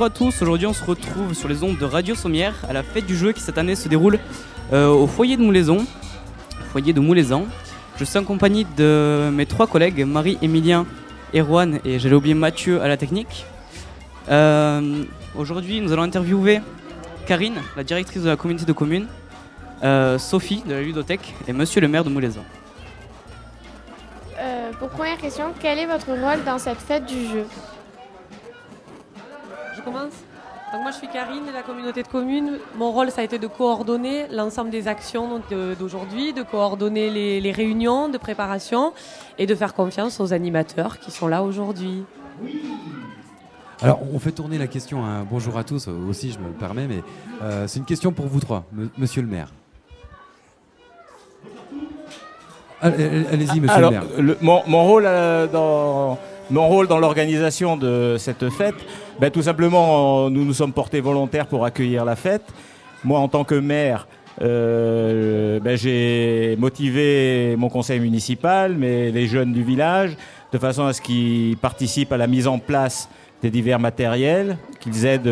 bonjour à tous. Aujourd'hui, on se retrouve sur les ondes de Radio Sommière à la fête du jeu qui cette année se déroule euh, au foyer de Moulaison, foyer de Moulaisan. Je suis en compagnie de mes trois collègues, Marie, Emilien, Erwan et j'allais oublier Mathieu à la technique. Euh, Aujourd'hui, nous allons interviewer Karine, la directrice de la communauté de communes, euh, Sophie de la ludothèque et Monsieur le maire de Moulaisan. Pour première question, quel est votre rôle dans cette fête du jeu? Je commence donc moi je suis Karine de la communauté de communes. Mon rôle ça a été de coordonner l'ensemble des actions d'aujourd'hui, de coordonner les, les réunions de préparation et de faire confiance aux animateurs qui sont là aujourd'hui. Alors, on fait tourner la question. hein. Bonjour à tous, aussi, je me permets, mais euh, c'est une question pour vous trois, me- monsieur le maire. Allez- Allez-y, monsieur Alors, le maire. le- mon, mon rôle euh, dans mon rôle dans l'organisation de cette fête, ben, tout simplement, nous nous sommes portés volontaires pour accueillir la fête. Moi, en tant que maire, euh, ben, j'ai motivé mon conseil municipal, mais les jeunes du village, de façon à ce qu'ils participent à la mise en place des divers matériels, qu'ils aident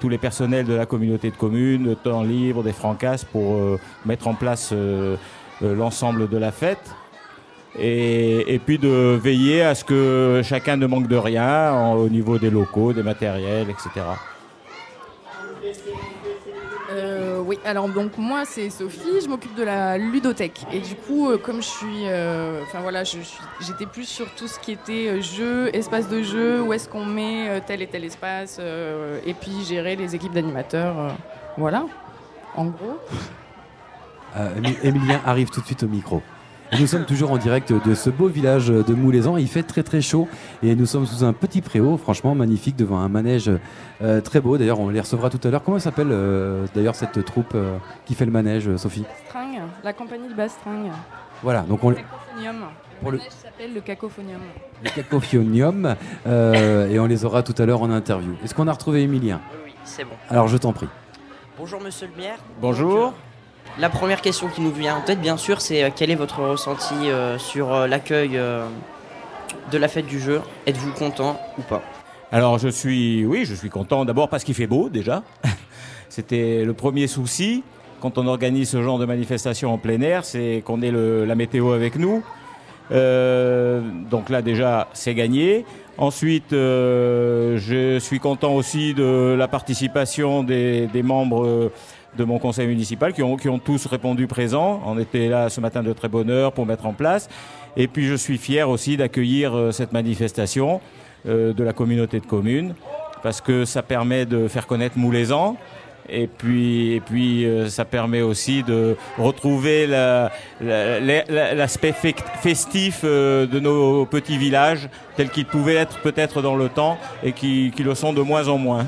tous les personnels de la communauté de communes, de temps libre, des francasses, pour euh, mettre en place euh, euh, l'ensemble de la fête. Et, et puis de veiller à ce que chacun ne manque de rien en- au niveau des locaux, des matériels, etc. Euh, oui, alors donc moi c'est Sophie, je m'occupe de la ludothèque et du coup euh, comme je suis, euh, enfin voilà, j'étais plus sur tout ce qui était jeu, espace de jeu, où est-ce qu'on met tel et tel espace euh, et puis gérer les équipes d'animateurs, euh, voilà, en gros. Euh, Émilien arrive tout de suite au micro. Nous sommes toujours en direct de ce beau village de Moulaisan. Il fait très très chaud et nous sommes sous un petit préau, franchement magnifique, devant un manège euh, très beau. D'ailleurs, on les recevra tout à l'heure. Comment s'appelle euh, d'ailleurs cette troupe euh, qui fait le manège, Sophie? String, la compagnie de Bastring. Voilà, donc on, Cacophonium. Pour le manège s'appelle le Cacophonium. le cacophonium euh, et on les aura tout à l'heure en interview. Est-ce qu'on a retrouvé Émilien? Oui, c'est bon. Alors je t'en prie. Bonjour Monsieur le maire. Bonjour. La première question qui nous vient en tête, bien sûr, c'est euh, quel est votre ressenti euh, sur euh, l'accueil de la fête du jeu? Êtes-vous content ou pas? Alors je suis, oui, je suis content d'abord parce qu'il fait beau déjà. C'était le premier souci quand on organise ce genre de manifestation en plein air, c'est qu'on ait la météo avec nous. Donc là déjà c'est gagné. Ensuite, je suis content aussi de la participation des, membres de mon conseil municipal qui ont, tous répondu présents. On était là ce matin de très bonne heure pour mettre en place. Et puis je suis fier aussi d'accueillir euh, cette manifestation euh, de la communauté de communes parce que ça permet de faire connaître Moulaisan. Et puis, et puis euh, ça permet aussi de retrouver la- la- la- l'aspect festif de nos petits villages tels qu'ils pouvaient être peut-être dans le temps et qui le sont de moins en moins.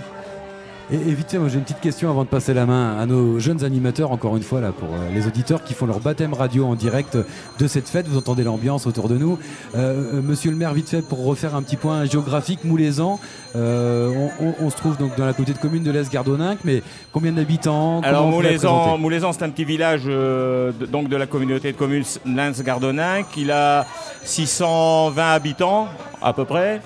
Et, et vite fait, moi j'ai une petite question avant de passer la main à nos jeunes animateurs, encore une fois là pour euh, les auditeurs qui font leur baptême radio en direct de cette fête. Vous entendez l'ambiance autour de nous. Euh, euh, monsieur le maire, vite fait pour refaire un petit point géographique, Moulaisan, euh, on, on- on se trouve donc dans la communauté de commune de l'Est-Gardoninck, mais combien d'habitants Alors présenter Moulaisan, c'est un petit village euh, de, donc de la communauté de communes Lens-Gardoninck. Il a 620 habitants à peu près.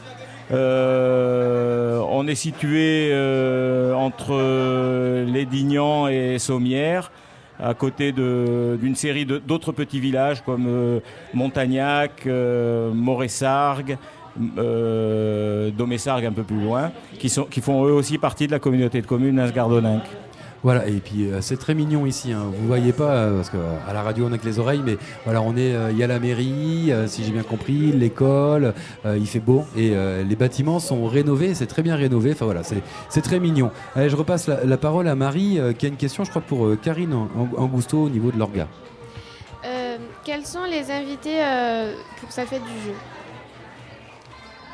Euh, on est situé euh, entre Lédignan et Sommières, à côté d'une série d'autres petits villages comme euh, Montagnac, euh, Moressargues, euh, Domessargues un peu plus loin, qui, sont, qui font eux aussi partie de la communauté de communes Lens-Gardoninck. Voilà, et puis euh, c'est très mignon ici. Hein. Vous voyez pas, euh, parce qu'à la radio on a que les oreilles, mais voilà, on est, euh, il y a la mairie, euh, si j'ai bien compris, l'école, euh, il fait beau et euh, les bâtiments sont rénovés, c'est très bien rénové. Enfin voilà, c'est très mignon. Allez, je repasse la, parole à Marie, euh, qui a une question, je crois, pour euh, Karine Ang- Angousto au niveau de l'orga. Euh, Quels sont les invités euh, pour cette fête du jeu?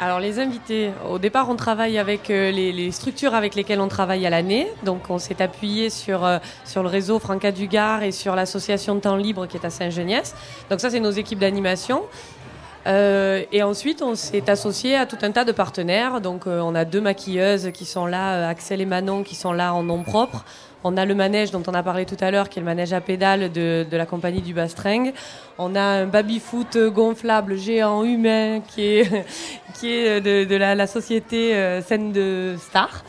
Alors les invités, au départ on travaille avec euh, les, structures avec lesquelles on travaille à l'année. Donc on s'est appuyé sur, euh, sur le réseau Franca Dugard et sur l'association temps libre qui est à Saint-Geniès. Donc ça c'est nos équipes d'animation. Euh, et ensuite, on s'est associé à tout un tas de partenaires. Donc, euh, on a deux maquilleuses qui sont là, Axel et Manon, qui sont là en nom propre. On a le manège dont on a parlé tout à l'heure, qui est le manège à pédales de, de la compagnie du Bastring. On a un baby-foot gonflable géant humain qui est, qui est de, la, société euh, Scène de Star.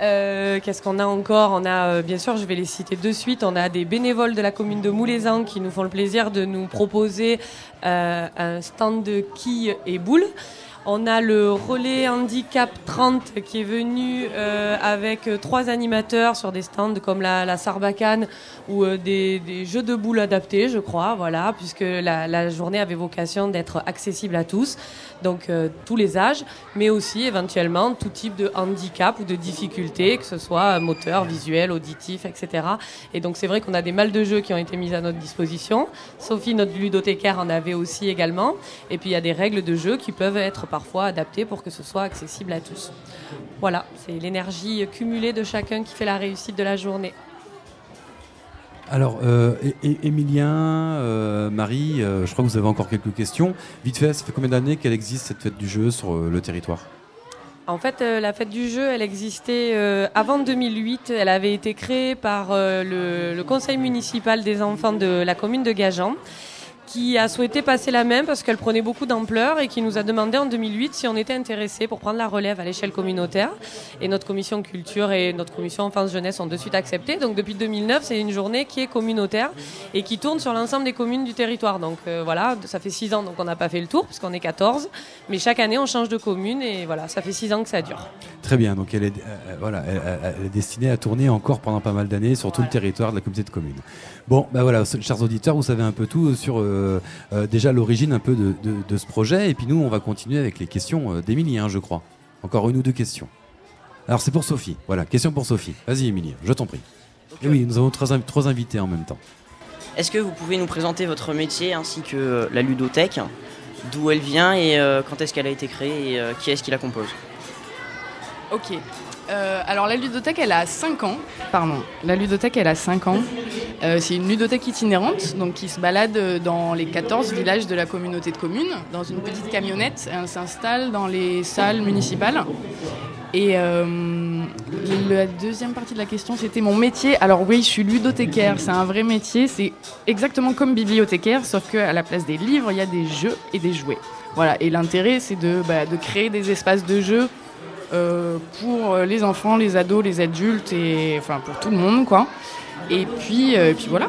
Euh, Qu'est-ce qu'on a encore? On a, euh, bien sûr, je vais les citer de suite, on a des bénévoles de la commune de Moulezan qui nous font le plaisir de nous proposer un stand de quilles et boules. On a le relais handicap 30 qui est venu euh, avec trois animateurs sur des stands comme la, la Sarbacane ou euh, des, jeux de boules adaptés, je crois, voilà, puisque la journée avait vocation d'être accessible à tous, donc euh, tous les âges, mais aussi éventuellement tout type de handicap ou de difficulté, que ce soit moteur, visuel, auditif, etc. Et donc c'est vrai qu'on a des malles de jeux qui ont été mises à notre disposition. Sophie, notre ludothécaire, en avait aussi également. Et puis il y a des règles de jeu qui peuvent être parfois adaptées pour que ce soit accessible à tous. Voilà, c'est l'énergie cumulée de chacun qui fait la réussite de la journée. Alors, euh, é- Émilien, euh, Marie, euh, je crois que vous avez encore quelques questions. Vite fait, ça fait combien d'années qu'elle existe cette fête du jeu sur euh, le territoire? En fait, euh, la fête du jeu, elle existait euh, avant 2008. Elle avait été créée par euh, le, le conseil municipal des enfants de la commune de Gajan, qui a souhaité passer la main parce qu'elle prenait beaucoup d'ampleur et qui nous a demandé en 2008 si on était intéressé pour prendre la relève à l'échelle communautaire. Et notre commission culture et notre commission enfance-jeunesse ont de suite accepté. Donc depuis 2009, c'est une journée qui est communautaire et qui tourne sur l'ensemble des communes du territoire. Donc euh, voilà, ça fait six ans donc on n'a pas fait le tour puisqu'on est 14. Mais chaque année, on change de commune et voilà, ça fait six ans que ça dure. Très bien, donc elle est, euh, voilà, elle, est destinée à tourner encore pendant pas mal d'années sur tout le territoire de la communauté de communes. Bon, bah voilà, chers auditeurs, vous savez un peu tout sur euh, euh, déjà l'origine un peu de, de- de ce projet. Et puis nous, on va continuer avec les questions euh, d'Émilie, hein, je crois. Encore une ou deux questions. Alors c'est pour Sophie. Voilà, question pour Sophie. Vas-y, Émilie, je t'en prie. Et oui, nous avons trois, trois invités en même temps. Est-ce que vous pouvez nous présenter votre métier ainsi que euh, la ludothèque D'où elle vient et euh, quand est-ce qu'elle a été créée et euh, qui est-ce qui la compose? Ok. Euh, alors la ludothèque, elle a 5 ans. Pardon. La ludothèque, elle a 5 ans. Euh, c'est une ludothèque itinérante, donc qui se balade euh, dans les 14 villages de la communauté de communes, dans une petite camionnette. Elle s'installe dans les salles municipales. Et euh, la deuxième partie de la question, c'était mon métier. Alors oui, je suis ludothécaire, c'est un vrai métier. C'est exactement comme bibliothécaire, sauf qu'à la place des livres, il y a des jeux et des jouets. Voilà. Et l'intérêt, c'est de, bah, de créer des espaces de jeux euh, pour euh, les enfants, les ados, les adultes et enfin pour tout le monde quoi. Et puis, euh, et puis voilà.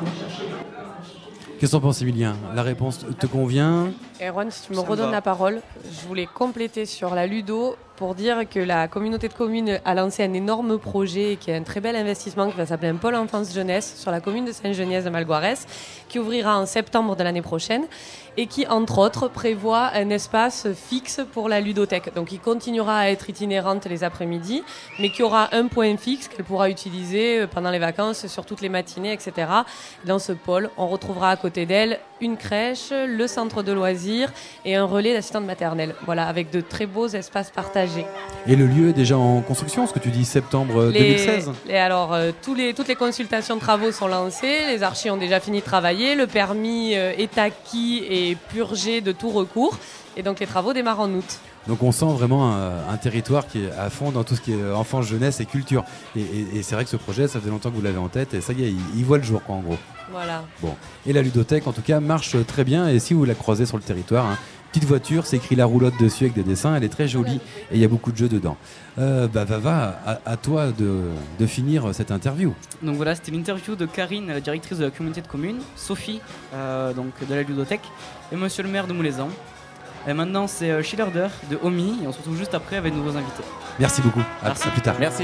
Qu'est-ce que t'en penses, Émilien La réponse te convient? Erwan, si tu me redonnes la parole, je voulais compléter sur la Ludo pour dire que la communauté de communes a lancé un énorme projet qui est un très bel investissement qui va s'appeler un pôle enfance-jeunesse sur la commune de Saint-Geniès de Malgoirès qui ouvrira en septembre de l'année prochaine et qui, entre autres, prévoit un espace fixe pour la ludothèque. Donc, il continuera à être itinérante les après-midi, mais qui aura un point fixe qu'elle pourra utiliser euh, pendant les vacances, sur toutes les matinées, etc. Dans ce pôle, on retrouvera à côté d'elle une crèche, le centre de loisirs et un relais d'assistante maternelle. Voilà, avec de très beaux espaces partagés. Et le lieu est déjà en construction, ce que tu dis septembre euh, 2016 les- alors, euh, tous les, toutes les consultations de travaux sont lancées, les archis ont déjà fini de travailler, le permis euh, est acquis et purgé de tout recours. Et donc les travaux démarrent en août. Donc on sent vraiment un, un territoire qui est à fond dans tout ce qui est enfance, jeunesse et culture. Et, et- et c'est vrai que ce projet, ça fait longtemps que vous l'avez en tête et ça y est, il, il voit le jour quoi en gros. Voilà. Bon. Et la ludothèque en tout cas marche très bien et si vous la croisez sur le territoire, hein, petite voiture, c'est écrit la roulotte dessus avec des dessins, elle est très jolie et il y a beaucoup de jeux dedans. Euh, bah Vava, à, à toi de, de finir cette interview. Donc voilà, c'était l'interview de Karine, la directrice de la communauté de communes, Sophie, euh, donc de la ludothèque, et monsieur le maire de Moulezan. Et maintenant, c'est euh, Schillerder de Omi, et on se retrouve juste après avec de nouveaux invités. Merci beaucoup. À- Merci. à plus tard. Merci.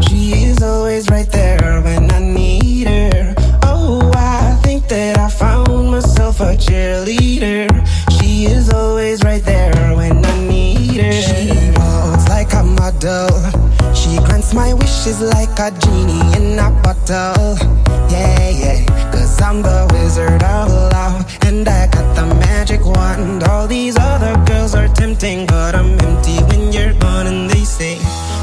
Is always right there when I need her. Oh, I think that I found myself a cheerleader. She is always right there when I need her. She walks like a model. She grants my wishes like a genie in a bottle. Yeah, yeah. Cause I'm the wizard of love. And I got the magic wand. All these other girls are tempting, but I'm empty when you're gone. And they say,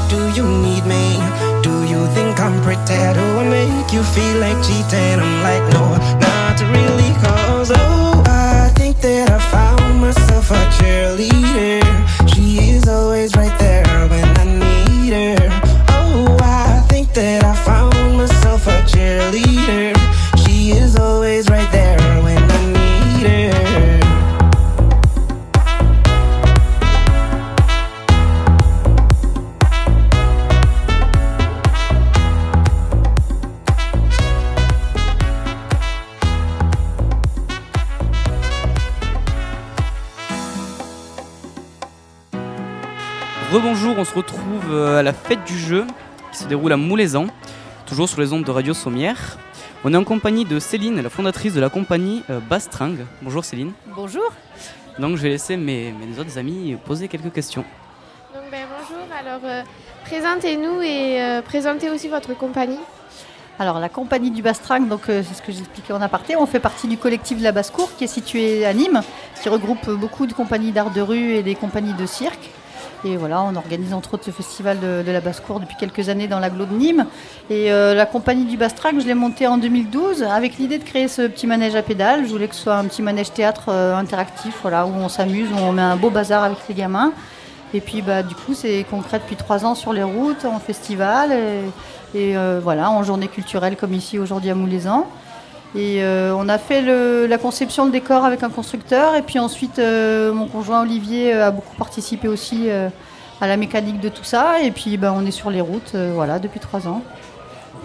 Do you need me? Do you think I'm pretty? Do oh, I make you feel like cheating? I'm like, No, not really. Cause, oh, I think that I found myself a cheerleader. She is always right there when I need her. Oh, I think that I found à la fête du jeu qui se déroule à Moulaisan, toujours sur les ondes de Radio Sommière. On est en compagnie de Céline, la fondatrice de la compagnie euh, Bastring. Bonjour Céline. Bonjour. Donc je vais laisser mes, mes autres amis poser quelques questions. Donc, ben, bonjour, alors euh, présentez-nous et euh, présentez aussi votre compagnie. Alors la compagnie du Bastrang, donc euh, c'est ce que j'expliquais en aparté, on fait partie du collectif de la Basse-Cour qui est situé à Nîmes, qui regroupe beaucoup de compagnies d'art de rue et des compagnies de cirque. Et voilà, on organise entre autres ce festival de, la Basse-Cour depuis quelques années dans l'agglo de Nîmes. Et euh, la compagnie du Bastrang, je l'ai montée en 2012 avec l'idée de créer ce petit manège à pédales. Je voulais que ce soit un petit manège théâtre euh, interactif, voilà, où on s'amuse, où on met un beau bazar avec les gamins. Et puis bah, du coup, c'est concret depuis trois ans sur les routes, en festival, et, euh, voilà, en journée culturelle comme ici aujourd'hui à Moulaisan. Et euh, on a fait le- la conception de décor avec un constructeur, et puis ensuite euh, mon conjoint Olivier euh, a beaucoup participé aussi à la mécanique de tout ça, et puis bah, on est sur les routes, voilà, depuis trois ans.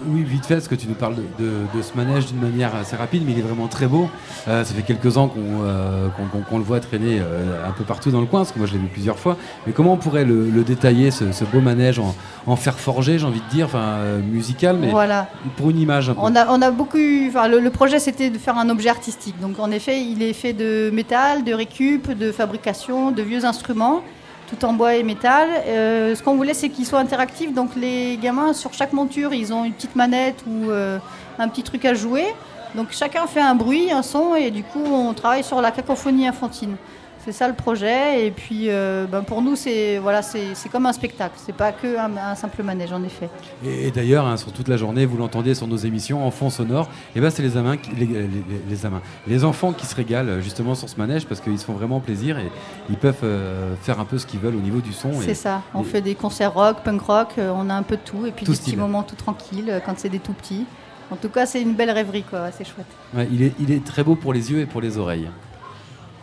Oui, vite fait, parce que tu nous parles de, de- de ce manège d'une manière assez rapide, mais il est vraiment très beau. Euh, ça fait quelques ans qu'on euh, le voit traîner euh, un peu partout dans le coin, parce que moi je l'ai vu plusieurs fois. Mais comment on pourrait le, le détailler, ce, ce beau manège, en, en fer forgé, j'ai envie de dire, enfin musical, mais Voilà. pour une image un peu On a, on a beaucoup. Le projet, c'était de faire un objet artistique. Donc, en effet, il est fait de métal, de récup, de fabrication, de vieux instruments, tout en bois et métal. Euh, ce qu'on voulait, c'est qu'il soit interactif. Donc, les gamins, sur chaque monture, ils ont une petite manette ou euh, un petit truc à jouer. Donc, chacun fait un bruit, un son, et du coup, on travaille sur la cacophonie infantile. C'est ça le projet. Et puis, euh, ben, pour nous, c'est voilà, c'est c'est comme un spectacle. C'est pas que un, un simple manège, en effet. Et, et d'ailleurs, hein, sur toute la journée, vous l'entendez sur nos émissions en fond sonore, et ben c'est les, amins qui- les, les- les- les amins, les enfants qui se régalent justement sur ce manège parce qu'ils se font vraiment plaisir et ils peuvent euh, faire un peu ce qu'ils veulent au niveau du son. et- C'est ça. On et- fait des concerts rock, punk rock, euh, on a un peu de tout. Et puis Tout des style. petits moments tout tranquilles quand c'est des tout petits. En tout cas, c'est une belle rêverie, quoi. C'est chouette. Ouais, il, est, il est très beau pour les yeux et pour les oreilles.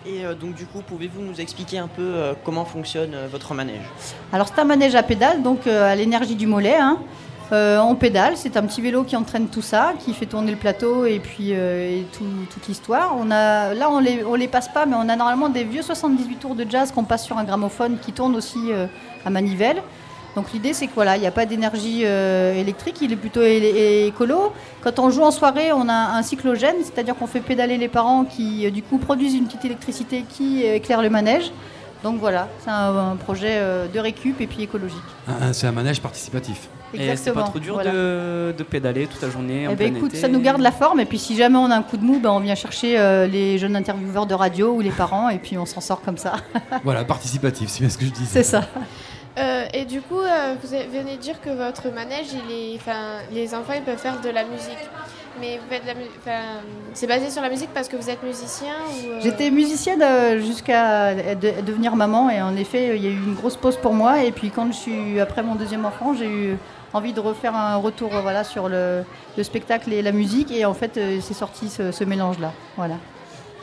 Et euh, donc du coup, pouvez-vous nous expliquer un peu euh, comment fonctionne euh, votre manège? Alors, c'est un manège à pédale, donc à l'énergie du mollet. hein. On pédale, c'est un petit vélo qui entraîne tout ça, qui fait tourner le plateau et puis toute l'histoire. On là, on les, les passe pas, mais on a normalement des vieux 78 tours de jazz qu'on passe sur un gramophone qui tourne aussi à manivelle. Donc l'idée c'est que voilà, il n'y a pas d'énergie euh, électrique, il est plutôt écolo. Quand on joue en soirée, on a un cyclogène, c'est-à-dire qu'on fait pédaler les parents qui euh, du coup produisent une petite électricité qui euh, éclaire le manège. Donc voilà, c'est un, un projet euh, de récup et puis écologique. C'est un manège participatif. Et c'est pas Exactement, trop dur voilà. de, de pédaler toute la journée en Eh ben, plein écoute, été ça nous garde la forme et puis si jamais on a un coup de mou, ben, on vient chercher euh, les jeunes intervieweurs de radio ou les parents et puis on s'en sort comme ça. voilà, participatif, c'est bien ce que je disais. C'est ça. Euh, et du coup, euh, vous venez de dire que votre manège, il est, enfin, les enfants ils peuvent faire de la musique. Mais vous faites de la mu- enfin, c'est basé sur la musique parce que vous êtes musicien ou euh, J'étais musicienne jusqu'à de- devenir maman et en effet, il y a eu une grosse pause pour moi et puis quand je suis après mon deuxième enfant, j'ai eu envie de refaire un retour voilà sur le, le spectacle et la musique et en fait, c'est sorti ce, ce mélange-là. Voilà,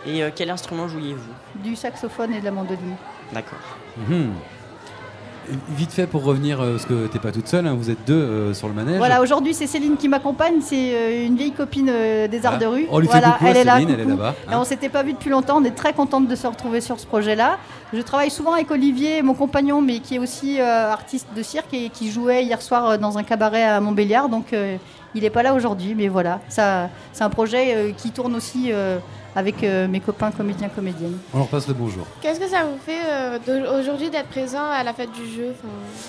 Et euh, quel instrument jouiez-vous? Du saxophone et de la mandoline. D'accord. Mhm. Vite fait pour revenir, euh, parce que t'es pas toute seule, hein, vous êtes deux euh, sur le manège. Voilà, aujourd'hui c'est Céline qui m'accompagne, c'est euh, une vieille copine euh, des arts Ah, de rue. on lui fait voilà, coucou à elle est là. Céline, elle est là-bas, hein. on s'était pas vu depuis longtemps, on est très contente de se retrouver sur ce projet-là. Je travaille souvent avec Olivier, mon compagnon, mais qui est aussi artiste de cirque et qui jouait hier soir dans un cabaret à Montbéliard, donc il n'est pas là aujourd'hui, mais voilà, ça, c'est un projet qui tourne aussi avec euh, mes copains comédiens comédiennes. On leur passe le bonjour. Qu'est-ce que ça vous fait euh, aujourd'hui d'être présent à la fête du jeu Enfin,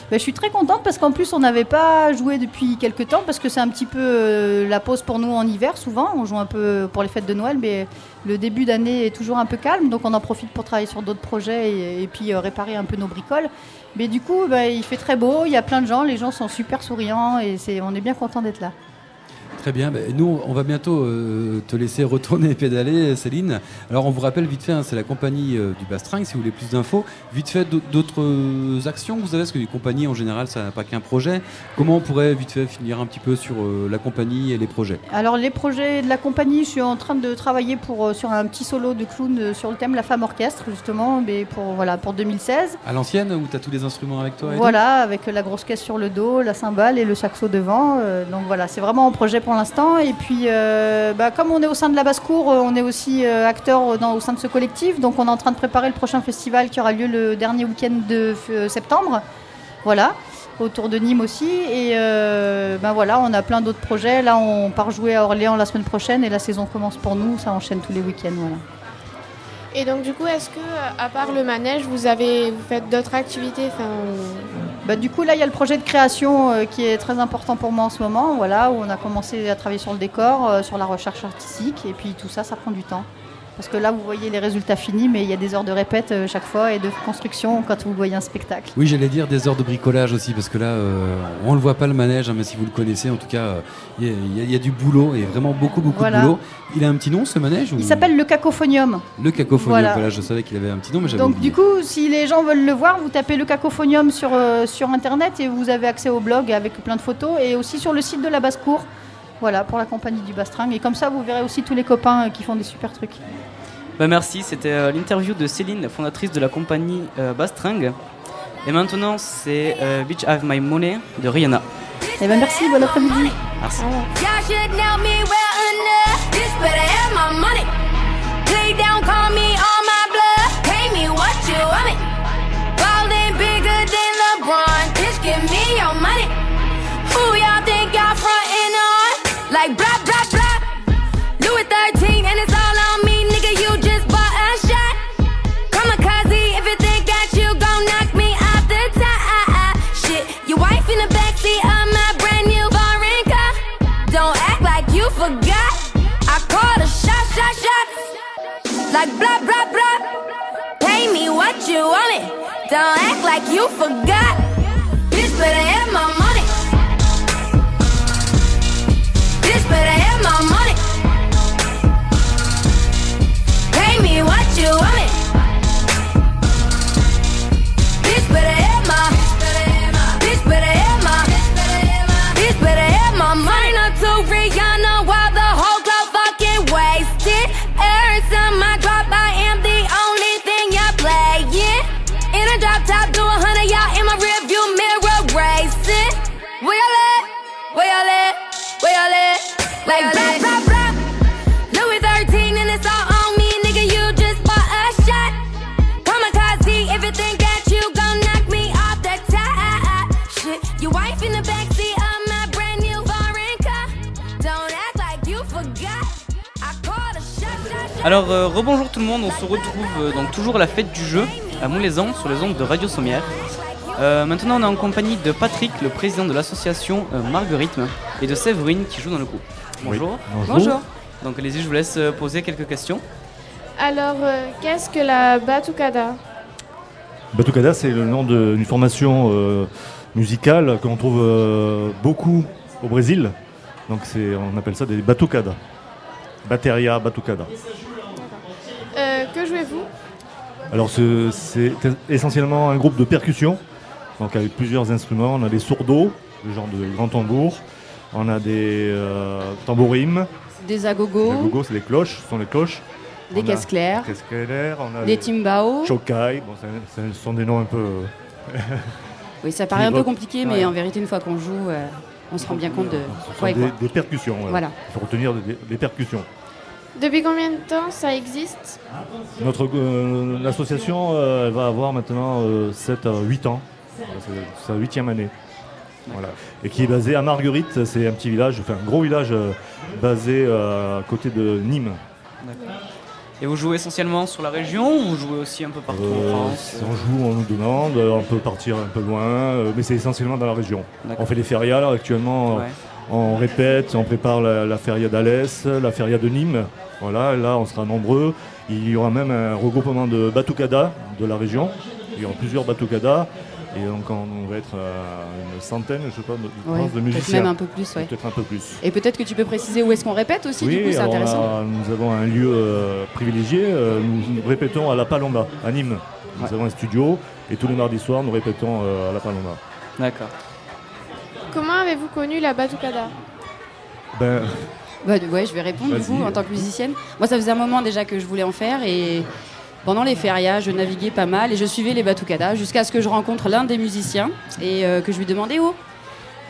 Ben, je suis très contente parce qu'en plus on n'avait pas joué depuis quelques temps parce que c'est un petit peu euh, la pause pour nous en hiver souvent. On joue un peu pour les fêtes de Noël mais le début d'année est toujours un peu calme donc on en profite pour travailler sur d'autres projets et, et puis euh, réparer un peu nos bricoles. Mais du coup ben, il fait très beau, il y a plein de gens, les gens sont super souriants et c'est, on est bien content d'être là. Très bien. Ben, nous, on va bientôt euh, te laisser retourner pédaler, Céline. Alors, on vous rappelle vite fait, hein, c'est la compagnie euh, du Bastring. Si vous voulez plus d'infos, vite fait d'au- d'autres euh, actions que vous avez, parce que les compagnies en général, ça n'a pas qu'un projet. Comment on pourrait vite fait finir un petit peu sur euh, la compagnie et les projets? Alors les projets de la compagnie, je suis en train de travailler pour, sur un petit solo de clown sur le thème La femme orchestre justement mais pour, voilà, pour 2016. À l'ancienne, où tu as tous les instruments avec toi et Voilà, avec la grosse caisse sur le dos, la cymbale et le saxo devant. donc voilà, c'est vraiment en projet pour l'instant. Et puis, euh, bah, comme on est au sein de la basse-cour, euh, on est aussi euh, acteur dans, au sein de ce collectif. Donc on est en train de préparer le prochain festival qui aura lieu le dernier week-end de septembre. Voilà, autour de Nîmes aussi. Et ben voilà, on a plein d'autres projets. Là, on part jouer à Orléans la semaine prochaine et la saison commence pour nous. Ça enchaîne tous les week-ends. Voilà. Et donc du coup, est-ce que à part le manège, vous avez vous faites d'autres activités? Bah, du coup, là, il y a le projet de création euh, qui est très important pour moi en ce moment, voilà, où on a commencé à travailler sur le décor, euh, sur la recherche artistique, et puis tout ça, ça prend du temps. Parce que là, vous voyez les résultats finis, mais il y a des heures de répète euh, chaque fois et de construction quand vous voyez un spectacle. Oui, j'allais dire des heures de bricolage aussi, parce que là, euh, on le voit pas le manège, hein, mais si vous le connaissez, en tout cas, euh, il y, a- y y du boulot, et vraiment beaucoup, beaucoup Voilà. de boulot. Il a un petit nom, ce manège ou- Il s'appelle le cacophonium. Le cacophonium. Voilà. Voilà. je savais qu'il avait un petit nom, mais j'avais Donc oublié. du coup, si les gens veulent le voir, vous tapez le cacophonium sur, euh, sur Internet et vous avez accès au blog avec plein de photos et aussi sur le site de la basse-cour. Voilà, pour la compagnie du Bastring. Et comme ça, vous verrez aussi tous les copains euh, qui font des super trucs. Bah merci, c'était euh, l'interview de Céline, la fondatrice de la compagnie euh, Bastring. Et maintenant, c'est euh, Bitch Have My Money de Rihanna. Et ben merci, bon après-midi. Merci. Y'all should know me well enough. This better have my money. Play down, call me Like blah, blah, blah. Louis 13 and it's all on me, nigga. You just bought a shot. Kamikaze, if you think that you gon' knock me out the top. Shit, your wife in the backseat of my brand new foreign car. Don't act like you forgot. I called a shot, shot, shot. Like blah, blah, blah. Pay me what you want it. Don't act like you forgot. Bitch, better have my toujours à la fête du jeu à Montlézan sur les ondes de Radio Sommière. Euh, maintenant, on est en compagnie de Patrick, le président de l'association euh, Marguerite, et de Séverine qui joue dans le groupe. Bonjour. Bonjour. Donc, allez-y, je vous laisse euh, poser quelques questions. Alors, euh, qu'est-ce que la batucada? Batucada, c'est le nom d'une formation euh, musicale qu'on trouve euh, beaucoup au Brésil. Donc c'est, on appelle ça des batucadas. Bateria, batucada. Euh, Que jouez-vous? Alors ce- c'est essentiellement un groupe de percussion, donc avec plusieurs instruments. On a des sourdos, le genre de grands tambours. On a des euh, tambourimes. Des agogos, Les agogos, c'est les cloches, ce sont les cloches. des caisses claires, caisses claires, on a des timbao. chokai. Bon, ce sont des noms un peu. euh, Oui, ça paraît un peu compliqué, mais Ouais. en vérité, une fois qu'on joue, euh, on se rend bien compte de Ce sont des, quoi. des percussions. voilà. Voilà. Il faut retenir des, des percussions. Depuis combien de temps ça existe Notre euh, l'association euh, elle va avoir maintenant 7 à 8 ans. Voilà, C'est sa huitième année. Voilà. Et qui est basée à Marguerite, c'est un petit village, enfin un gros village euh, basé euh, à côté de Nîmes. D'accord. Et vous jouez essentiellement sur la région ou vous jouez aussi un peu partout Euh, en si France on joue, on nous demande, euh, on peut partir un peu loin, euh, mais c'est essentiellement dans la région. D'accord. On fait les férias là, actuellement, Ouais. On répète, on prépare la, la feria d'Alès, la feria de Nîmes. Voilà, là on sera nombreux. Il y aura même un regroupement de batucada de la région. Il y aura plusieurs batucadas. Et donc on, va être à une centaine, je sais pas, de, Ouais, pense, de peut-être musiciens. même un peu plus, ouais. Peut-être un peu plus. Et peut-être que tu peux préciser où est-ce qu'on répète aussi, du coup, c'est intéressant. a- nous avons un lieu euh, privilégié. euh, nous, répétons à la Palomba, à Nîmes. Nous avons un studio et tous les mardis soirs, nous répétons euh, à la Palomba. D'accord. Comment avez-vous connu la batucada? Ben, Bah, ouais, je vais répondre du coup en tant que musicienne. Moi, ça faisait un moment déjà que je voulais en faire et pendant les férias, je naviguais pas mal et je suivais les batucadas jusqu'à ce que je rencontre l'un des musiciens et euh, que je lui demandais oh,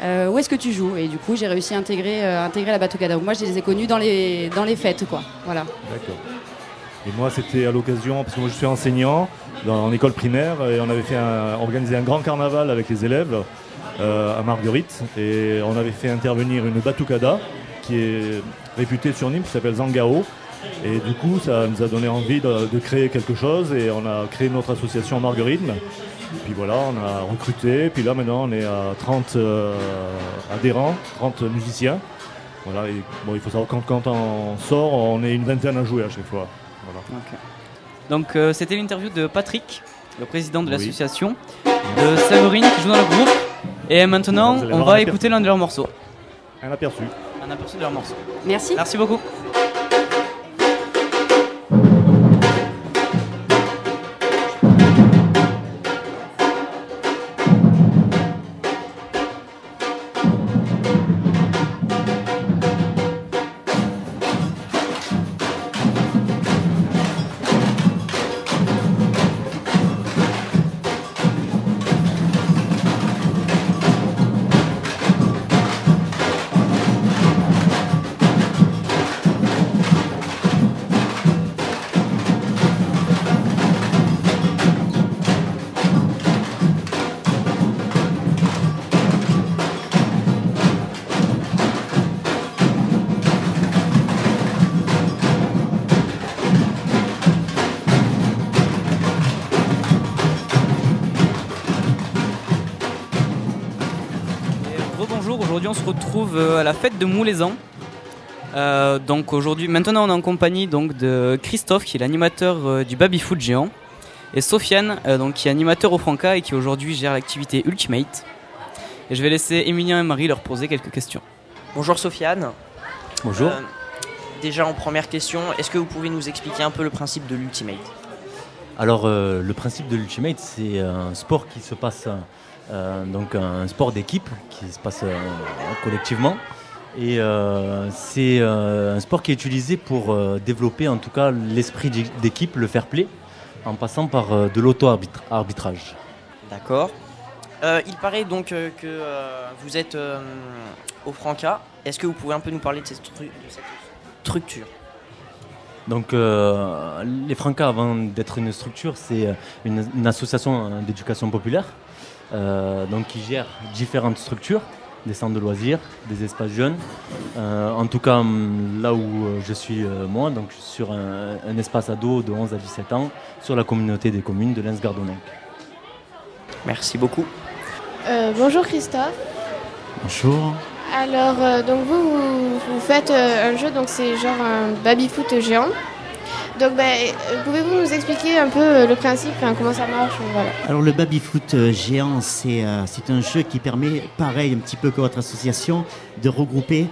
euh, où est-ce que tu joues? Et du coup, j'ai réussi à intégrer, euh, intégrer la batucada. Moi, je les ai connus dans les, dans les fêtes, quoi. Voilà. D'accord. Et moi, c'était à l'occasion, parce que moi je suis enseignant dans, en école primaire, et on avait fait un- organisé un grand carnaval avec les élèves à Marguerite, et on avait fait intervenir une batucada qui est réputée sur Nîmes, qui s'appelle Zangao. Et du coup, ça nous a donné envie de, de créer quelque chose, et on a créé notre association Marguerite. Puis voilà, on a recruté, puis là maintenant on est à 30 euh, adhérents, 30 musiciens. Voilà, et bon, il faut savoir quand, quand on sort, on est une vingtaine à jouer à chaque fois. Voilà. Donc euh, c'était l'interview de Patrick, le président de Oui. l'association, de Séverine qui joue dans le groupe. Et maintenant, on va écouter l'un de leurs morceaux. Un aperçu. Un aperçu de leurs morceaux. Merci. Merci beaucoup. Retrouve euh, à la fête de Moulaisan. Euh, donc aujourd'hui, maintenant on est en compagnie donc de Christophe qui est l'animateur euh, du Baby Foot géant et Sofiane euh, donc qui est animateur au Franca et qui aujourd'hui gère l'activité Ultimate. Et je vais laisser Emilien et Marie leur poser quelques questions. Bonjour Sofiane. Bonjour. Euh, déjà en première question, est-ce que vous pouvez nous expliquer un peu le principe de l'Ultimate? Alors, euh, le principe de l'Ultimate, c'est un sport qui se passe, euh, donc un sport d'équipe qui se passe euh, collectivement. Et euh, c'est euh, un sport qui est utilisé pour euh, développer en tout cas l'esprit d'é- d'équipe, le fair play, en passant par euh, de l'auto-arbitrage. D'accord. Euh, il paraît donc euh, que euh, vous êtes euh, au Franca. Est-ce que vous pouvez un peu nous parler de cette, stru- de cette structure? Donc, euh, les Francas, avant d'être une structure, c'est euh, une, une association euh, d'éducation populaire euh, donc qui gère différentes structures, des centres de loisirs, des espaces jeunes. Euh, en tout cas, hum, là où euh, je suis euh, moi, donc je suis sur un, un espace ado de 11 à 17 ans, sur la communauté des communes de Lens-Gardonnac. Merci beaucoup. Euh, bonjour Christophe. Bonjour. Alors, euh, donc vous, vous, vous faites euh, un jeu, donc c'est genre un baby-foot géant. Donc, ben, euh, pouvez-vous nous expliquer un peu euh, le principe, enfin, comment ça marche euh. Alors le baby-foot géant, c'est un jeu qui permet, pareil, un petit peu que votre association, de regrouper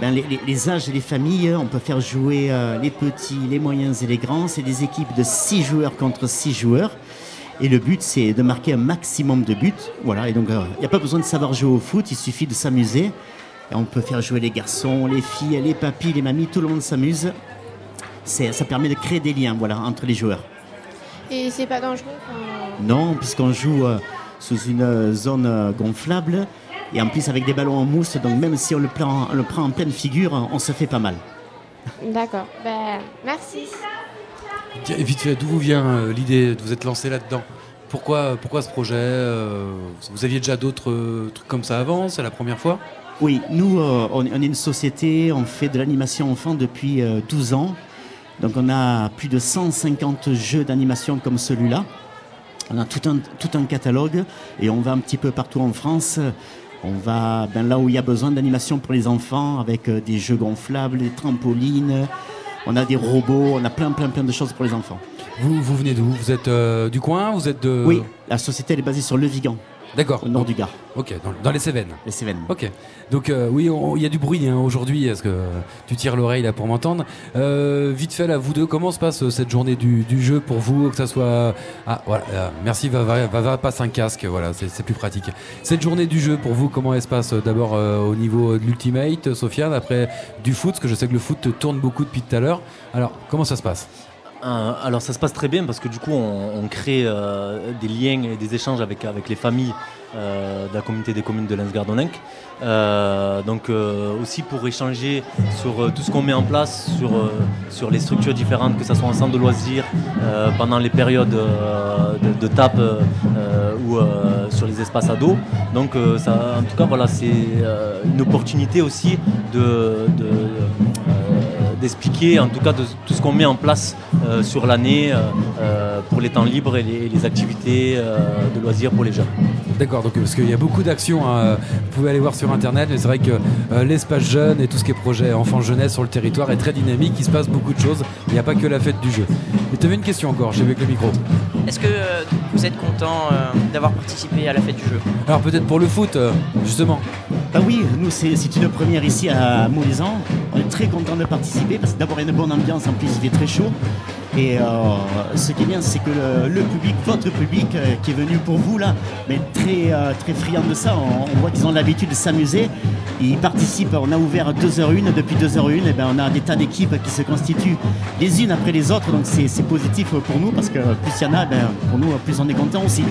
ben, les, âges et les familles. On peut faire jouer les petits, les moyens et les grands. C'est des équipes de 6 joueurs contre 6 joueurs. Et le but, c'est de marquer un maximum de buts. Voilà, et donc il n'y a pas besoin de savoir jouer au foot, il suffit de s'amuser. On peut faire jouer les garçons, les filles, les papis, les mamies, tout le monde s'amuse. Ça permet de créer des liens voilà, entre les joueurs. Et c'est pas dangereux enfin, Non, puisqu'on joue euh, sous une euh, zone euh, gonflable et en plus avec des ballons en mousse. Donc même si on le prend, on le prend en pleine figure, on se fait pas mal. D'accord. Ben, merci. Tiens, vite fait, d'où vous vient euh, l'idée de vous être lancé là-dedans? Pourquoi, pourquoi ce projet euh, Vous aviez déjà d'autres euh, trucs comme ça avant? C'est la première fois? Oui, nous, euh, on, on est une société, on fait de l'animation enfant depuis euh, 12 ans. Donc on a plus de 150 jeux d'animation comme celui-là. On a tout un, tout un catalogue et on va un petit peu partout en France. On va ben, là où il y a besoin d'animation pour les enfants avec euh, des jeux gonflables, des trampolines. On a des robots, on a plein, plein, plein de choses pour les enfants. Vous, vous venez d'où? Vous êtes euh, du coin? Vous êtes de... Oui, la société elle est basée sur Le Vigan. D'accord. Au nord du Gard. Ok, dans, dans les Cévennes. Les Cévennes. Ok. Donc euh, oui, il y a du bruit hein, aujourd'hui. Est-ce que tu tires l'oreille là pour m'entendre Euh, Vite fait là, vous deux, comment se passe euh, cette journée du, du jeu pour vous Que ça soit ah voilà, euh, merci Vava, Vava passe un casque, voilà, c'est plus pratique. Cette journée du jeu pour vous, comment elle se passe euh, D'abord euh, au niveau de l'ultimate, Sofiane, après du foot, parce que je sais que le foot te tourne beaucoup depuis tout à l'heure. Alors comment ça se passe? Alors ça se passe très bien parce que du coup on, crée euh, des liens et des échanges avec, avec les familles euh, de la communauté des communes de Lens-Gardonninck. Euh, donc aussi pour échanger sur tout ce qu'on met en place, sur, sur les structures différentes, que ce soit en centre de loisirs, pendant les périodes de, tape ou sur les espaces ados. Donc euh, ça, en tout cas voilà, c'est une opportunité aussi de, d'expliquer en tout cas de tout ce qu'on met en place euh, sur l'année euh, euh, pour les temps libres et les, les activités euh, de loisirs pour les jeunes. D'accord, donc parce qu'il y a beaucoup d'actions, hein, vous pouvez aller voir sur internet, mais c'est vrai que euh, l'espace jeune et tout ce qui est projet enfant-jeunesse sur le territoire est très dynamique, il se passe beaucoup de choses, il n'y a pas que la fête du jeu. Et tu avais une question encore, j'ai vu avec le micro. Est-ce que euh, vous êtes content euh, d'avoir participé à la fête du jeu? Alors peut-être pour le foot, euh, justement. Bah oui, nous c'est une première ici à Moulizan. On est très content de participer parce que d'abord il y a une bonne ambiance, en plus il fait très chaud. Et euh, ce qui est bien, c'est que le, public, votre public euh, qui est venu pour vous là, mais très euh, très friand de ça. On, voit qu'ils ont l'habitude de s'amuser. Ils participent. On a ouvert à 2h01 depuis 2h01. Et ben on a des tas d'équipes qui se constituent les unes après les autres. Donc c'est c'est positif pour nous parce que plus il y en a, ben, pour nous plus on est content aussi.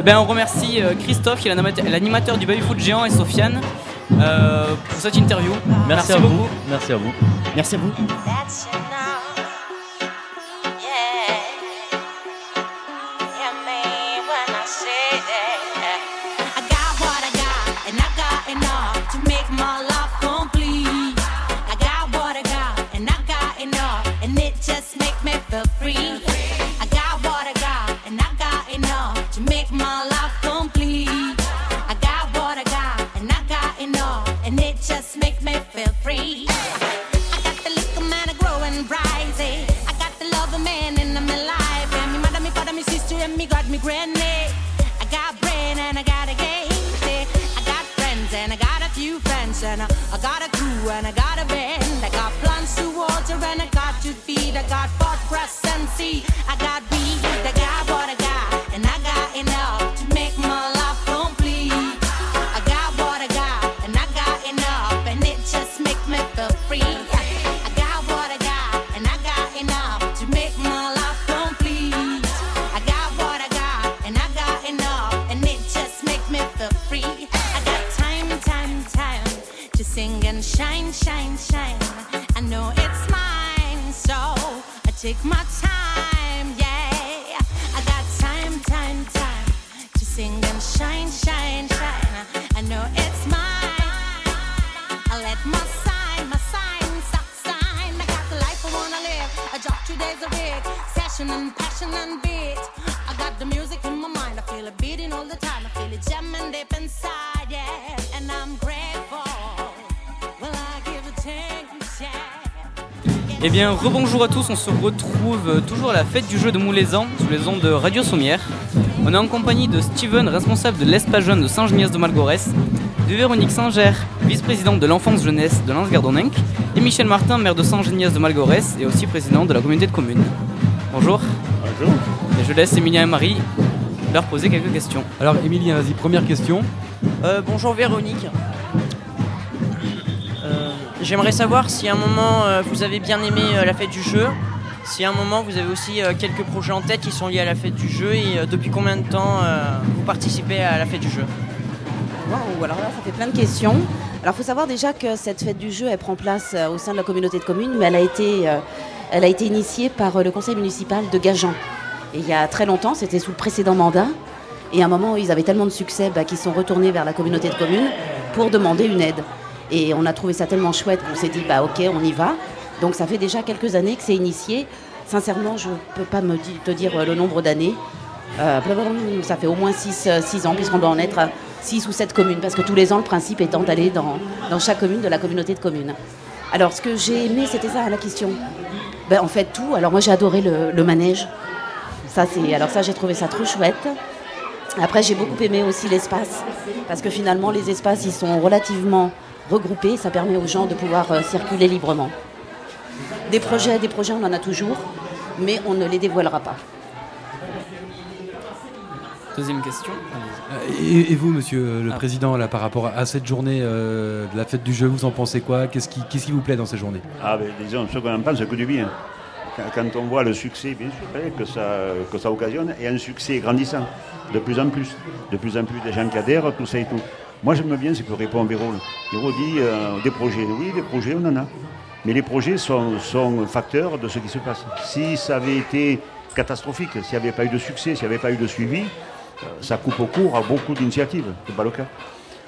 Eh ben, on remercie euh, Christophe, qui est l'animate- l'animateur du Baby Foot Géant, et Sofiane euh, pour cette interview. Merci, à beaucoup. vous. Merci à vous. Merci à vous. Jamming deep inside, yeah. And I'm grateful. Well, I give it thanks, yeah. Eh bien, rebonjour à tous, on se retrouve euh, toujours à la fête du jeu de Moulaisan, sous les ondes de Radio Sommière. On est en compagnie de Steven, responsable de l'espace jeune de Saint-Geniès de Malgorès, de Véronique Singer, vice-présidente de l'enfance jeunesse de Lens-Gardonninck, et Michel Martin, maire de Saint-Geniès de Malgorès et aussi président de la communauté de communes. Bonjour. Bonjour. Et je laisse Emilien et Marie leur poser quelques questions. Alors Emilien, vas-y, première question. Euh, bonjour Véronique. Euh, J'aimerais savoir si à un moment euh, vous avez bien aimé euh, la fête du jeu si à un moment vous avez aussi euh, quelques projets en tête qui sont liés à la fête du jeu et euh, depuis combien de temps euh, vous participez à la fête du jeu? Waouh, alors là, ça fait plein de questions. Alors, il faut savoir déjà que cette fête du jeu, elle prend place euh, au sein de la communauté de communes, mais elle a été, euh, elle a été initiée par euh, le conseil municipal de Gajan. Et il y a très longtemps, c'était sous le précédent mandat. Et à un moment, ils avaient tellement de succès bah, qu'ils sont retournés vers la communauté de communes pour demander une aide. Et on a trouvé ça tellement chouette qu'on s'est dit, bah ok, on y va. Donc ça fait déjà quelques années que c'est initié. Sincèrement, je ne peux pas te dire euh, le nombre d'années. Euh, ça fait au moins 6 ans, puisqu'on doit en être à 6 ou 7 communes, parce que tous les ans, le principe étant d'aller dans, chaque commune de la communauté de communes. Alors, ce que j'ai aimé, c'était ça la question. Ben, en fait, tout. Alors, moi, j'ai adoré le manège. Ça, c'est, alors, ça, j'ai trouvé ça trop chouette. Après, j'ai beaucoup aimé aussi l'espace, parce que finalement, les espaces, ils sont relativement regroupés. Ça permet aux gens de pouvoir euh, circuler librement. Des projets, des projets, on en a toujours, mais on ne les dévoilera pas. Deuxième question. Et, et vous, monsieur le Ah. président, là, par rapport à cette journée euh, de la fête du jeu, vous en pensez quoi? Qu'est-ce qui, qu'est-ce qui vous plaît dans ces journées? Ah, ben, disons, ce qu'on en pense, c'est que du bien. Quand, on voit le succès, bien sûr, hein, que ça, que ça occasionne, et un succès grandissant, de plus en plus. De plus en plus des gens qui adhèrent, tout ça et tout. Moi, j'aime bien ce que répond Béraud. Béraud dit euh, des projets. Oui, des projets, on en a. Mais les projets sont, sont facteurs de ce qui se passe. Si ça avait été catastrophique, s'il n'y avait pas eu de succès, s'il n'y avait pas eu de suivi, euh, ça coupe au cours à beaucoup d'initiatives. Ce n'est pas le cas.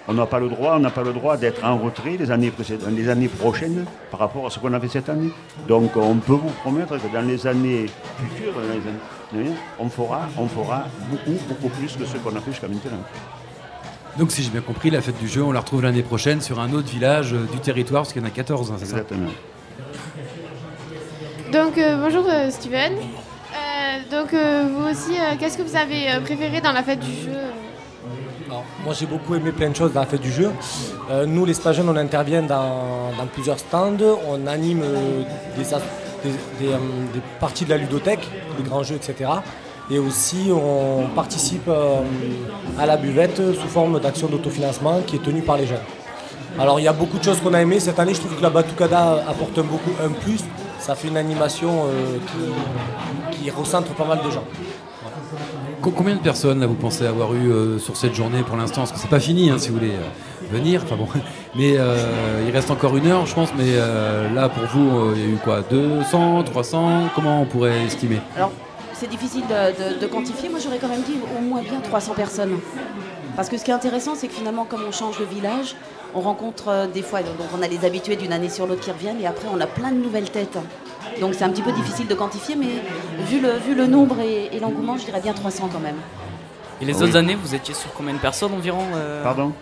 On n'a pas le droit, on n'a pas le droit d'être en retrait les années, précédentes, les années prochaines par rapport à ce qu'on a fait cette année. Donc on peut vous promettre que dans les années futures, dans les années- on fera, on fera beaucoup, beaucoup plus que ce qu'on a fait jusqu'à maintenant. Donc, si j'ai bien compris, la fête du jeu, on la retrouve l'année prochaine sur un autre village euh, du territoire, parce qu'il y en a 14, hein, c'est ça? Exactement. Donc euh, bonjour euh, Steven. Euh, donc euh, vous aussi, euh, qu'est-ce que vous avez préféré dans la fête du jeu? Moi j'ai beaucoup aimé plein de choses dans la fête du jeu. Euh, nous les Spagiens on intervient dans, plusieurs stands, on anime euh, euh, des parties de la ludothèque, des grands jeux, etc. Et aussi on participe à la buvette sous forme d'action d'autofinancement qui est tenue par les jeunes. Alors il y a beaucoup de choses qu'on a aimées. Cette année je trouve que la Batucada apporte un, beaucoup, un plus. Ça fait une animation qui, qui recentre pas mal de gens. Co- Combien de personnes là, vous pensez avoir eu euh, sur cette journée pour l'instant? Parce que c'est pas fini, hein, si vous voulez euh, venir. Enfin bon, mais euh, il reste encore une heure, je pense. Mais là, pour vous, il y a eu quoi? 200, 300 Comment on pourrait estimer? Alors, c'est difficile de, quantifier. Moi, j'aurais quand même dit au moins bien 300 personnes. Parce que ce qui est intéressant, c'est que finalement, comme on change de village, on rencontre des fois, donc on a les habitués d'une année sur l'autre qui reviennent, et après, on a plein de nouvelles têtes. Donc, c'est un petit peu difficile de quantifier, mais vu le, vu le nombre et, et l'engouement, je dirais bien 300 quand même. Et les Ah oui. autres années, vous étiez sur combien de personnes environ euh, Pardon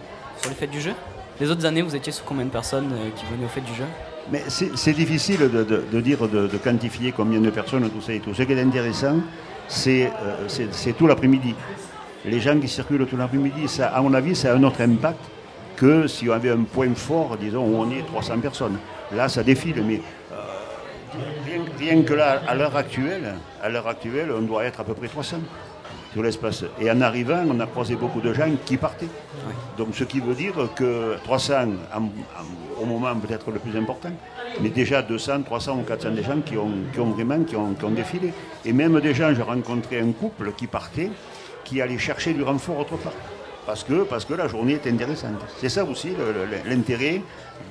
Sur les fêtes du jeu? Les autres années, vous étiez sur combien de personnes euh, qui venaient aux fêtes du jeu? Mais c'est difficile de, de- de dire, de, de quantifier combien de personnes, tout ça et tout. Ce qui est intéressant, c'est euh, tout l'après-midi. Les gens qui circulent tout l'après-midi, ça, à mon avis, ça a un autre impact que si on avait un point fort, disons, où on est 300 personnes. Là, ça défile, mais euh, rien, rien que là, à l'heure actuelle, à l'heure actuelle, on doit être à peu près 300 sur l'espace. Et en arrivant, on a croisé beaucoup de gens qui partaient. Donc ce qui veut dire que 300 en- en- au moment peut-être le plus important, mais déjà 200, 300 ou 400 des gens qui ont, qui ont vraiment qui ont, qui ont défilé. Et même des gens, j'ai rencontré un couple qui partait, qui allait chercher du renfort autre part. Parce que, parce que la journée est intéressante. C'est ça aussi l'intérêt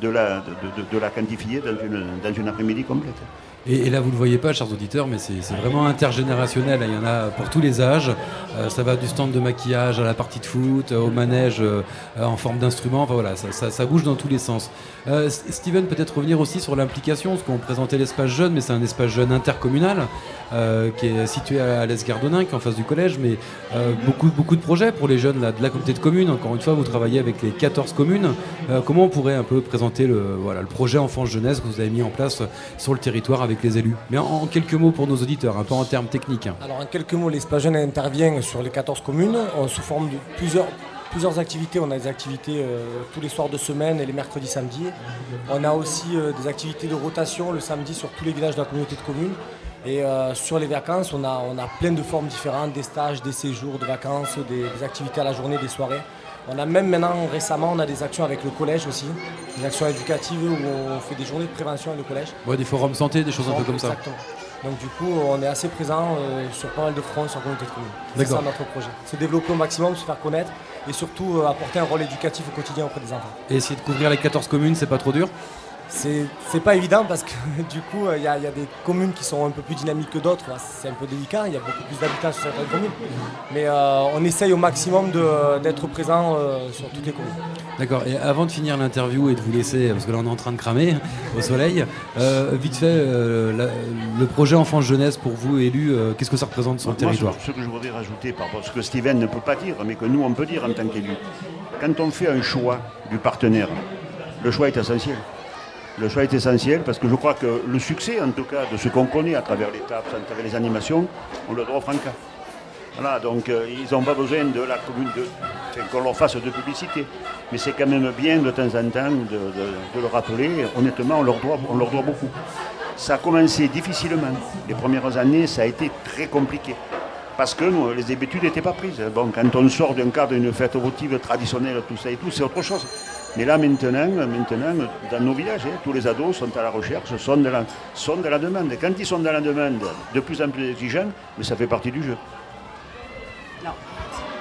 de la, de la quantifier dans une, dans une après-midi complète. Et, là, vous ne le voyez pas, chers auditeurs, mais c'est vraiment intergénérationnel. Il y en a pour tous les âges. Euh, ça va du stand de maquillage à la partie de foot, euh, au manège euh, en forme d'instrument. Enfin voilà, ça, bouge dans tous les sens. Steven, peut-être revenir aussi sur l'implication, parce qu'on présentait l'espace jeune, mais c'est un espace jeune intercommunal qui est situé à, à qui est en face du collège, mais beaucoup, beaucoup de projets pour les jeunes là, de la communauté de communes. Encore une fois, vous travaillez avec les 14 communes. Comment on pourrait un peu présenter le, voilà, le projet enfance-jeunesse que vous avez mis en place sur le territoire avec les élus Mais en, quelques mots pour nos auditeurs, un peu en termes techniques. hein. Alors en quelques mots, l'Espace Jeune intervient sur les 14 communes on- sous forme de plusieurs, plusieurs activités. On a des activités euh, tous les soirs de semaine et les mercredis, samedis. On a aussi euh, des activités de rotation le samedi sur tous les villages de la communauté de communes. Et euh, sur les vacances, on a, on a plein de formes différentes, des stages, des séjours de vacances, des activités à la journée, des soirées. On a même maintenant, récemment, on a des actions avec le collège aussi, des actions éducatives où on fait des journées de prévention avec le collège. Ouais, des forums santé, des choses un peu comme ça. Exactement. Donc du coup, on est assez présent euh, sur pas mal de fronts sur communauté de communes. C'est ça notre projet. Se développer au maximum, se faire connaître et surtout euh, apporter un rôle éducatif au quotidien auprès des enfants. Et essayer de couvrir les 14 communes, c'est pas trop dur? C'est pas évident parce que du coup, il y, a il y a des communes qui sont un peu plus dynamiques que d'autres. C'est un peu délicat, il y a beaucoup plus d'habitants sur certaines communes. Mais euh, on essaye au maximum d'être présent euh, sur toutes les communes. D'accord. Et avant de finir l'interview et de vous laisser, parce que là on est en train de cramer au soleil, euh, vite fait, euh, la- le projet enfance jeunesse pour vous élus, euh, qu'est-ce que ça représente sur le Moi, territoire ce, ce que je voudrais rajouter par rapport à ce que Steven ne peut pas dire, mais que nous on peut dire en tant qu'élus, quand on fait un choix du partenaire, le choix est essentiel. Le choix est essentiel parce que je crois que le succès, en tout cas, de ce qu'on connaît à travers l'étape, à travers les animations, on le doit au Franca. Voilà, donc euh, ils n'ont pas besoin de la commune de, qu'on leur fasse de publicité. Mais c'est quand même bien de temps en temps de, le rappeler. Honnêtement, on leur, doit, on leur doit beaucoup. Ça a commencé difficilement. Les premières années, ça a été très compliqué. Parce que nous, les habitudes n'étaient pas prises. Bon, quand on sort d'un cadre d'une fête votive traditionnelle, tout ça et tout, c'est autre chose. Mais là, maintenant, maintenant dans nos villages, hein, tous les ados sont à la recherche, sont de la, sont de la demande. Quand ils sont dans la demande, de plus en plus exigeants, mais ça fait partie du jeu.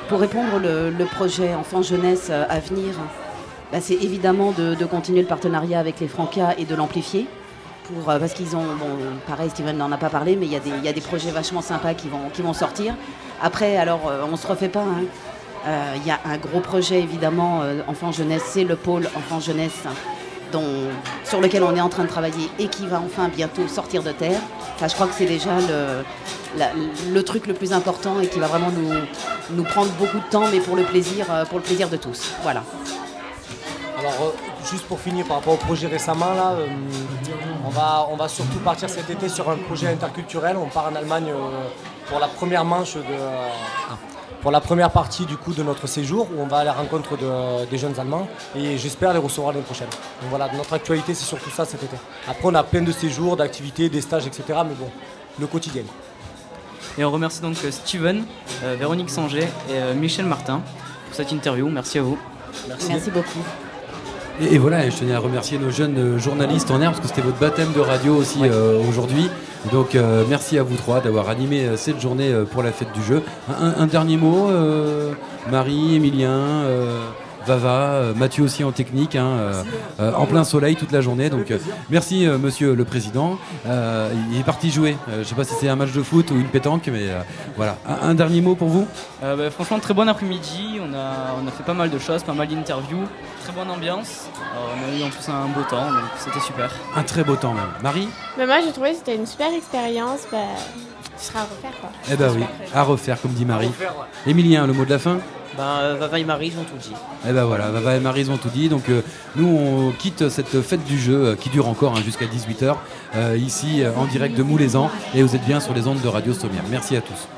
Pour répondre le, projet enfant-jeunesse euh, à venir, bah, c'est évidemment de, continuer le partenariat avec les Francas et de l'amplifier. Pour, euh, parce qu'ils ont, bon, pareil, Steven n'en a pas parlé, mais il y, a des- il y a des projets vachement sympas qui vont, qui vont sortir. Après, alors, euh, on ne se refait pas. hein. Euh, Il y a un gros projet, évidemment, euh, enfant-jeunesse, c'est le pôle enfant-jeunesse, dont- sur lequel on est en train de travailler et qui va enfin bientôt sortir de terre. Enfin, je crois que c'est déjà le, le truc le plus important et qui va vraiment nous, nous prendre beaucoup de temps, mais pour le plaisir, euh, pour le plaisir de tous. Voilà. Alors, euh, juste pour finir par rapport au projet récemment, là, euh, on, va, on va surtout partir cet été sur un projet interculturel. On part en Allemagne euh, pour la première manche de. euh, pour la première partie du coup de notre séjour où on va à la rencontre de- des jeunes Allemands et j'espère les recevoir l'année prochaine. Donc voilà, notre actualité c'est surtout ça cet été. Après on a plein de séjours, d'activités, des stages, etc. Mais bon, le quotidien. Et on remercie donc euh, Steven, euh, Véronique Sanger et euh, Michel Martin pour cette interview. Merci à vous. Merci beaucoup. Et, et voilà, je tenais à remercier nos jeunes journalistes en herbe parce que c'était votre baptême de radio aussi euh, aujourd'hui. Donc euh, merci à vous trois d'avoir animé euh, cette journée euh, pour la fête du jeu. Un, un- dernier mot, Marie, Emilien, Vava, euh, Mathieu aussi en technique, hein, euh, euh, en plein soleil toute la journée. Donc merci euh, Monsieur le Président. Euh, il est parti jouer. Euh, je ne sais pas si c'est un match de foot ou une pétanque, mais euh, voilà. Un, un dernier mot pour vous? Euh, bah, franchement, très bon après-midi. On a, on a fait pas mal de choses, pas mal d'interviews. Très bonne ambiance. On a eu en plus un beau temps, donc c'était super. Un très beau temps même. Marie? Mais moi, j'ai trouvé que c'était une super expérience. Bah, ce sera à refaire, quoi. Eh ben oui, à refaire comme dit Marie. Emilien, le mot de la fin? Ben, Vava et Marie, ont tout dit. Eh ben voilà, Vava et Marie ont tout dit. Donc euh, nous on quitte cette fête du jeu euh, qui dure encore hein, jusqu'à 18h ici euh, en direct de Moulaisan et vous êtes bien sur les ondes de Radio Sommière. Merci à tous.